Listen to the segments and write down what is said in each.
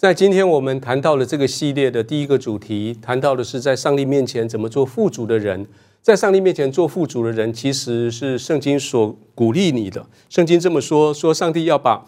在今天我们谈到了这个系列的第一个主题，谈到的是在上帝面前怎么做富足的人。在上帝面前做富足的人，其实是圣经所鼓励你的。圣经这么说：说上帝要把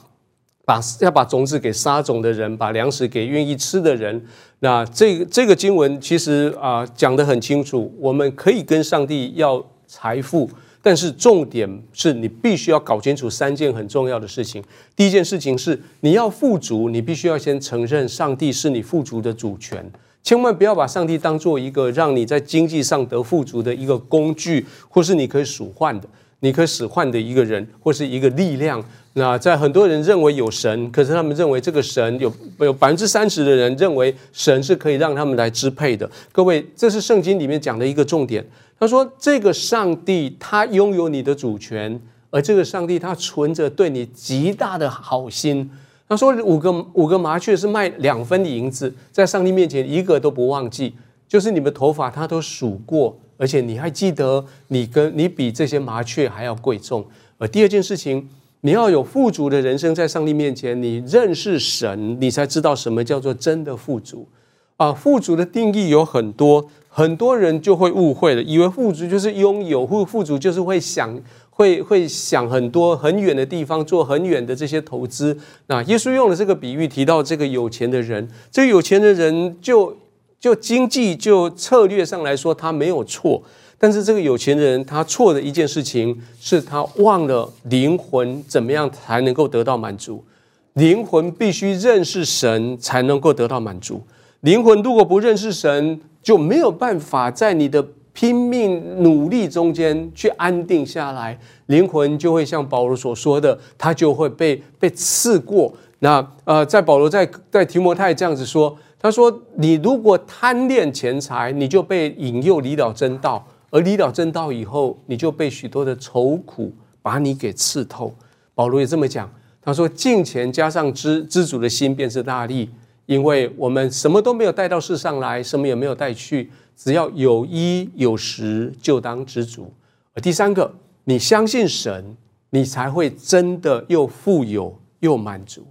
把要把种子给撒种的人，把粮食给愿意吃的人。那这这个经文其实啊讲得很清楚，我们可以跟上帝要财富。但是重点是你必须要搞清楚三件很重要的事情。第一件事情是你要富足，你必须要先承认上帝是你富足的主权，千万不要把上帝当做一个让你在经济上得富足的一个工具，或是你可以数换的、你可以使唤的一个人，或是一个力量。那在很多人认为有神，可是他们认为这个神有有百分之三十的人认为神是可以让他们来支配的。各位，这是圣经里面讲的一个重点。他说：“这个上帝他拥有你的主权，而这个上帝他存着对你极大的好心。”他说：“五个五个麻雀是卖两分银子，在上帝面前一个都不忘记，就是你们头发他都数过，而且你还记得你跟你比这些麻雀还要贵重。而第二件事情，你要有富足的人生，在上帝面前，你认识神，你才知道什么叫做真的富足。啊，富足的定义有很多。”很多人就会误会了，以为富足就是拥有，或富足就是会想，会会想很多很远的地方，做很远的这些投资。那耶稣用了这个比喻，提到这个有钱的人，这个有钱的人就就经济就策略上来说他没有错，但是这个有钱人他错的一件事情是他忘了灵魂怎么样才能够得到满足，灵魂必须认识神才能够得到满足，灵魂如果不认识神。就没有办法在你的拼命努力中间去安定下来，灵魂就会像保罗所说的，他就会被被刺过。那呃，在保罗在在提摩太这样子说，他说：“你如果贪恋钱财，你就被引诱离了真道；而离了真道以后，你就被许多的愁苦把你给刺透。”保罗也这么讲，他说：“敬钱加上知知足的心，便是大力。”因为我们什么都没有带到世上来，什么也没有带去，只要有衣有食，就当知足。第三个，你相信神，你才会真的又富有又满足。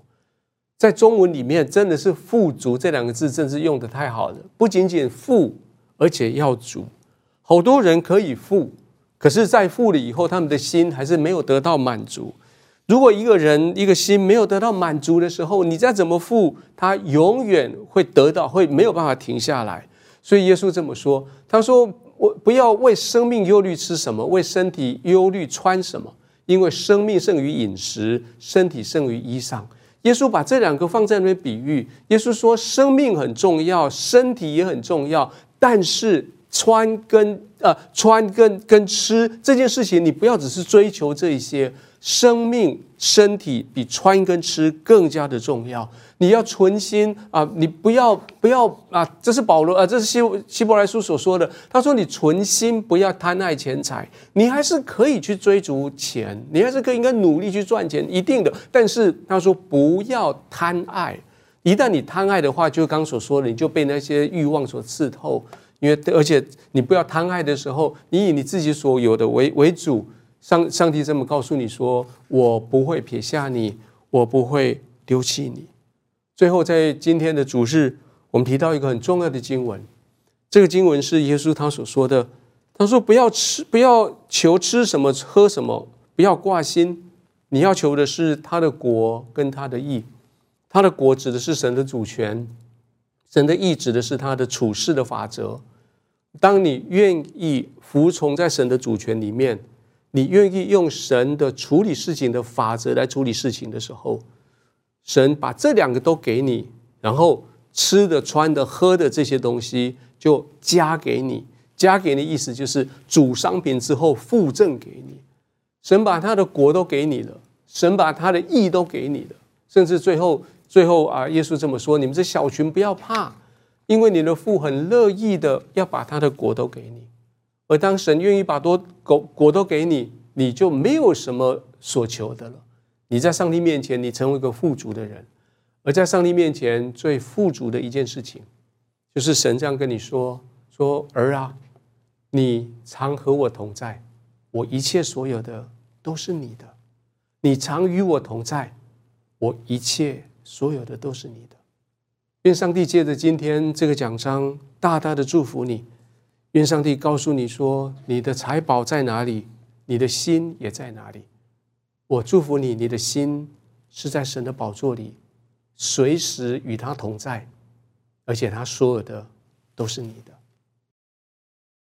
在中文里面，真的是“富足”这两个字，真是用的太好了。不仅仅富，而且要足。好多人可以富，可是，在富了以后，他们的心还是没有得到满足。如果一个人一个心没有得到满足的时候，你再怎么富，他永远会得到，会没有办法停下来。所以耶稣这么说：“他说，我不要为生命忧虑吃什么，为身体忧虑穿什么，因为生命胜于饮食，身体胜于衣裳。”耶稣把这两个放在那边比喻。耶稣说：“生命很重要，身体也很重要，但是穿跟呃穿跟跟吃这件事情，你不要只是追求这一些。”生命、身体比穿跟吃更加的重要。你要存心啊，你不要不要啊！这是保罗啊，这是希希伯来书所说的。他说：“你存心不要贪爱钱财，你还是可以去追逐钱，你还是可以应该努力去赚钱，一定的。但是他说不要贪爱，一旦你贪爱的话，就刚所说的，你就被那些欲望所刺透。因为而且你不要贪爱的时候，你以你自己所有的为为主。”上上帝这么告诉你说：“我不会撇下你，我不会丢弃你。”最后，在今天的主日，我们提到一个很重要的经文。这个经文是耶稣他所说的：“他说不要吃，不要求吃什么喝什么，不要挂心。你要求的是他的国跟他的义。他的国指的是神的主权，神的义指的是他的处事的法则。当你愿意服从在神的主权里面。”你愿意用神的处理事情的法则来处理事情的时候，神把这两个都给你，然后吃的、穿的、喝的这些东西就加给你，加给你意思就是主商品之后附赠给你。神把他的国都给你了，神把他的义都给你了，甚至最后最后啊，耶稣这么说：你们这小群不要怕，因为你的父很乐意的要把他的国都给你。而当神愿意把多果果都给你，你就没有什么所求的了。你在上帝面前，你成为一个富足的人。而在上帝面前最富足的一件事情，就是神这样跟你说：“说儿啊，你常和我同在，我一切所有的都是你的。你常与我同在，我一切所有的都是你的。”愿上帝借着今天这个奖章，大大的祝福你。愿上帝告诉你说，你的财宝在哪里，你的心也在哪里。我祝福你，你的心是在神的宝座里，随时与他同在，而且他所有的都是你的。